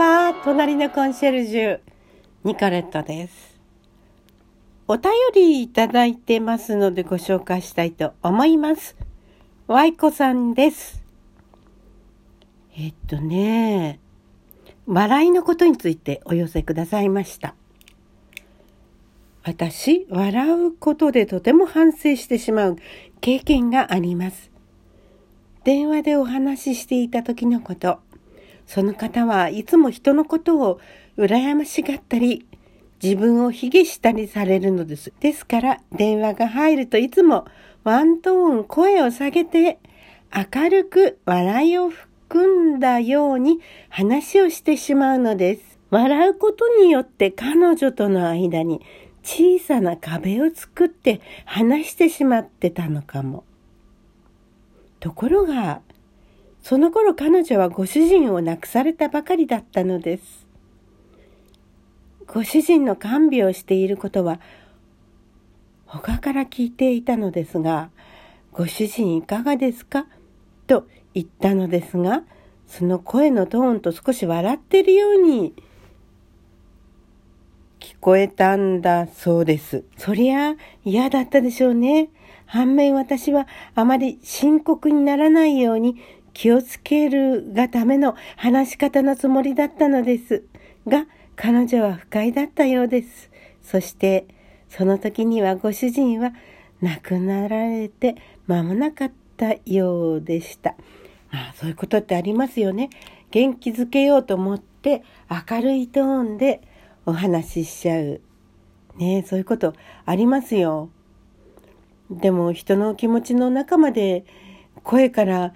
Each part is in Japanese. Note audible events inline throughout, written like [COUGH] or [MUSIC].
は。隣のコンシェルジュニカレットです。お便りいただいてますのでご紹介したいと思います。ワイコさんです。えっとね笑いのことについてお寄せくださいました。私、笑うことでとても反省してしまう経験があります。電話でお話ししていた時のこと。その方はいつも人のことを羨ましがったり、自分を卑下したりされるのです。ですから電話が入るといつもワントーン声を下げて明るく笑いを含んだように話をしてしまうのです。笑うことによって彼女との間に小さな壁を作って話してしまってたのかも。ところが、その頃彼女はご主人を亡くされたばかりだったのです。ご主人の看病をしていることは他から聞いていたのですが、ご主人いかがですか？と言ったのですが、その声のトーンと少し笑ってるように聞こえたんだそうです。そりゃ嫌だったでしょうね。反面私はあまり深刻にならないように気をつけるがための話し方のつもりだったのです。が、彼女は不快だったようです。そして、その時にはご主人は亡くなられて間もなかったようでした。あ、そういうことってありますよね。元気づけようと思って明るいトーンでお話ししちゃう。ねそういうことありますよ。でも人の気持ちの中まで声から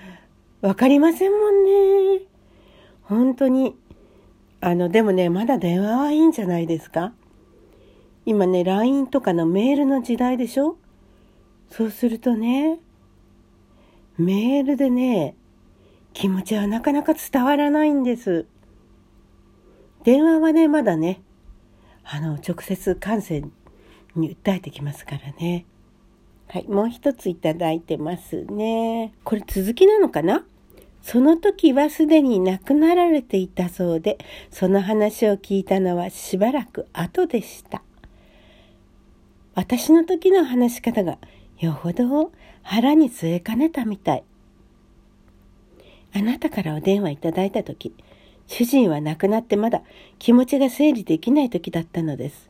分かりませんもんね。本当に。あの、でもね、まだ電話はいいんじゃないですか？今ね、LINE とかのメールの時代でしょ？そうするとね、メールでね、気持ちはなかなか伝わらないんです。電話はね、まだね、あの、直接感染に訴えてきますからね。はい、もう一ついただいてますね。これ続きなのかな？その時はすでに亡くなられていたそうで、その話を聞いたのはしばらく後でした。私の時の話し方がよほど腹に据えかねたみたい。あなたからお電話いただいた時、主人は亡くなってまだ気持ちが整理できない時だったのです。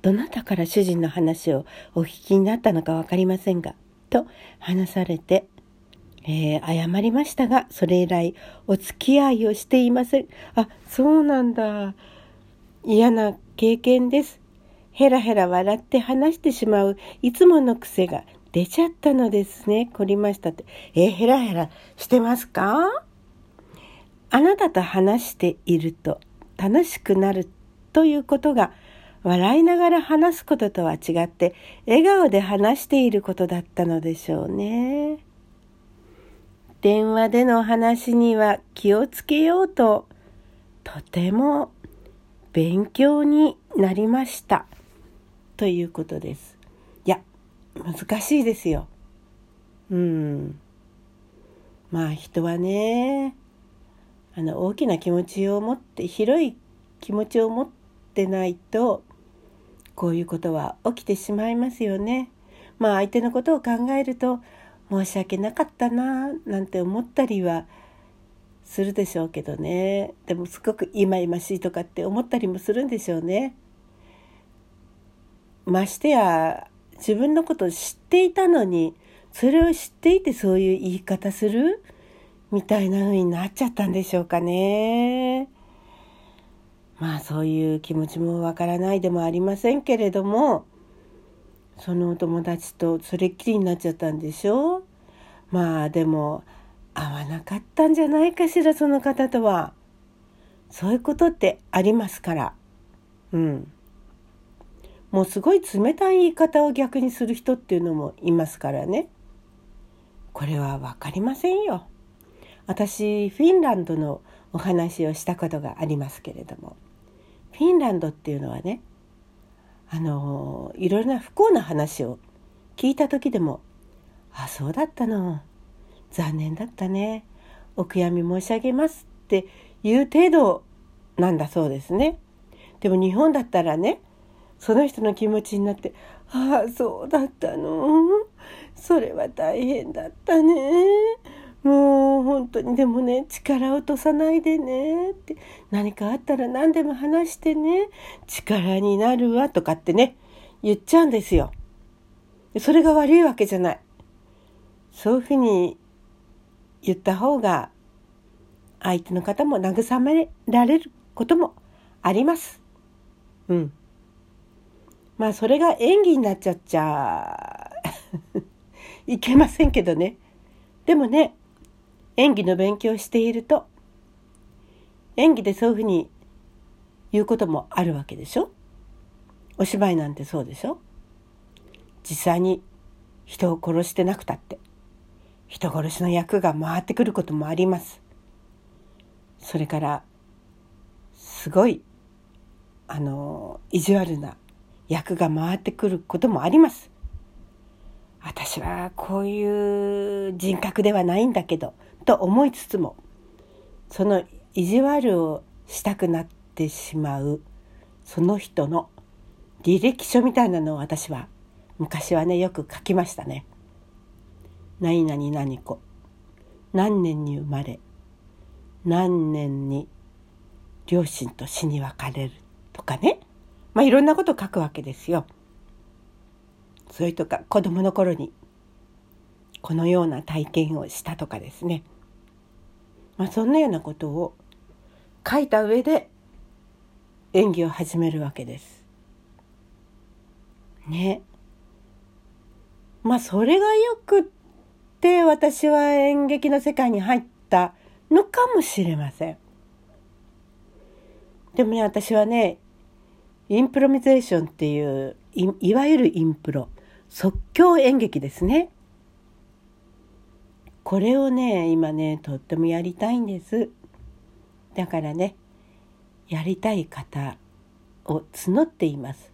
どなたから主人の話をお聞きになったのか分かりませんが、と話されて、えー、謝りましたが、それ以来お付き合いをしていません。あ、そうなんだ。嫌な経験です。ヘラヘラ笑って話してしまういつもの癖が出ちゃったのですね。凝りましたって。えー、ヘラヘラしてますか？あなたと話していると楽しくなるということが笑いながら話すこととは違って笑顔で話していることだったのでしょうね。電話での話には気をつけようととても勉強になりましたということです。いや、難しいですよ。うん。まあ人はね、あの大きな気持ちを持って広い気持ちを持ってないとこういうことは起きてしまいますよね。まあ相手のことを考えると申し訳なかったななんて思ったりはするでしょうけどねでもすごく忌々しいとかって思ったりもするんでしょうね。ましてや自分のことを知っていたのにそれを知っていてそういう言い方するみたいな風になっちゃったんでしょうかね。まあそういう気持ちもわからないでもありませんけれどもそのお友達とそれっきりになっちゃったんでしょ？まあでも合わなかったんじゃないかしらその方とは。そういうことってありますから。うん。もうすごい冷たい言い方を逆にする人っていうのもいますからね。これは分かりませんよ。私フィンランドのお話をしたことがありますけれどもフィンランドっていうのはねあのいろいろな不幸な話を聞いた時でも「あそうだったの。残念だったね。お悔やみ申し上げます」っていう程度なんだそうですね。でも日本だったらねその人の気持ちになって「ああそうだったの。それは大変だったね。もう本当にでもね力落とさないでねって何かあったら何でも話してね力になるわとかってね言っちゃうんですよ。それが悪いわけじゃない。そういうふうに言った方が相手の方も慰められることもあります。うん。まあそれが演技になっちゃっちゃ [LAUGHS] いけませんけどね。でもね、演技の勉強をしていると演技でそういうふうに言うこともあるわけでしょ？お芝居なんてそうでしょ？実際に人を殺してなくたって人殺しの役が回ってくることもあります。それからすごいあの意地悪な役が回ってくることもあります。私はこういう人格ではないんだけどと思いつつもその意地悪をしたくなってしまうその人の履歴書みたいなのを私は昔はねよく書きましたね。何々何子何年に生まれ何年に両親と死に別れるとかねまあいろんなこと書くわけですよ。それとか子供の頃にこのような体験をしたとかですねまあ、そんなようなことを書いた上で演技を始めるわけです。ね。まあそれがよくって私は演劇の世界に入ったのかもしれません。でもね私はねインプロミゼーションっていういわゆるインプロ即興演劇ですね。これをね今ねとってもやりたいんです。だからねやりたい方を募っています。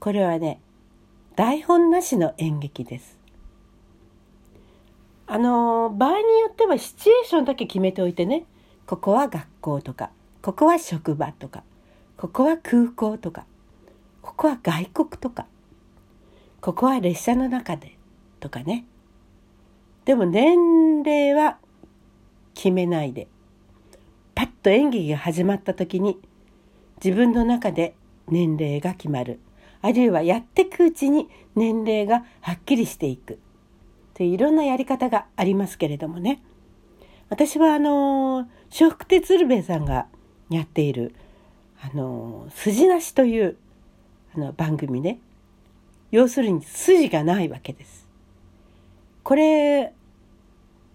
これはね台本なしの演劇です。あの場合によってはシチュエーションだけ決めておいてねここは学校とかここは職場とかここは空港とかここは外国とかここは列車の中でとかねでも年齢は決めないでパッと演技が始まった時に自分の中で年齢が決まる。あるいはやってくうちに年齢がはっきりしていく。といういろんなやり方がありますけれどもね。私はあの笑福亭鶴瓶さんがやっているあの筋なしというあの番組ね。要するに筋がないわけです。これ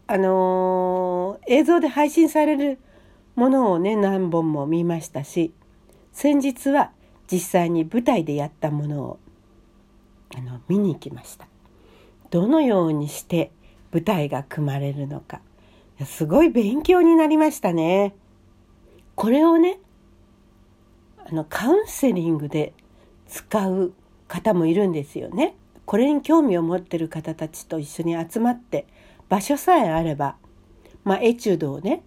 あのー、映像で配信されるものをね何本も見ましたし先日は実際に舞台でやったものをあの見に行きました。どのようにして舞台が組まれるのか。すごい勉強になりましたね。これをねあのカウンセリングで使う方もいるんですよね。これに興味を持ってる方たちと一緒に集まって場所さえあれば、まあ、エチュードをね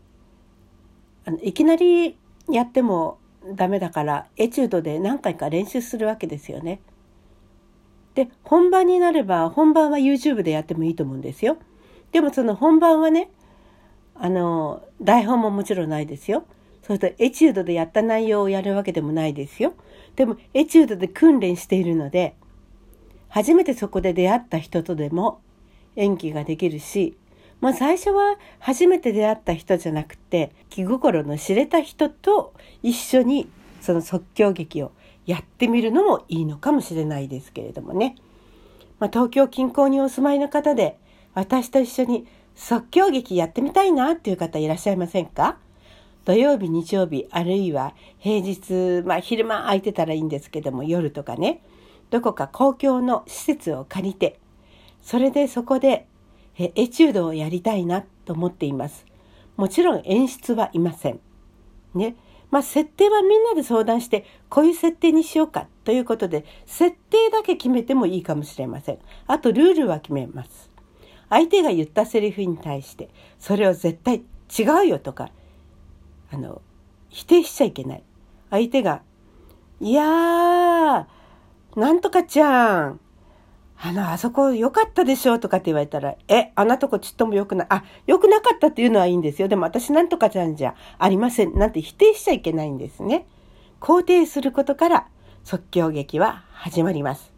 あのいきなりやってもダメだからエチュードで何回か練習するわけですよね。で本番になれば本番は YouTube でやってもいいと思うんですよ。でもその本番はねあの台本ももちろんないですよ。それとエチュードでやった内容をやるわけでもないですよ。でもエチュードで訓練しているので初めてそこで出会った人とでも演技ができるし、まあ、最初は初めて出会った人じゃなくて気心の知れた人と一緒にその即興劇をやってみるのもいいのかもしれないですけれどもね、まあ、東京近郊にお住まいの方で私と一緒に即興劇やってみたいなっていう方いらっしゃいませんか？土曜日日曜日あるいは平日、まあ、昼間空いてたらいいんですけども夜とかねどこか公共の施設を借りてそれでそこでエチュードをやりたいなと思っています。もちろん演出はいません。ね。まあ設定はみんなで相談してこういう設定にしようかということで設定だけ決めてもいいかもしれません。あとルールは決めます。相手が言ったセリフに対してそれを絶対違うよとかあの、否定しちゃいけない。相手が、いやー、なんとかちゃん、あの、あそこ良かったでしょうとかって言われたら、え、あんなとこちっとも良くない、あ、良くなかったっていうのはいいんですよ。でも私なんとかちゃんじゃありません。なんて否定しちゃいけないんですね。肯定することから即興劇は始まります。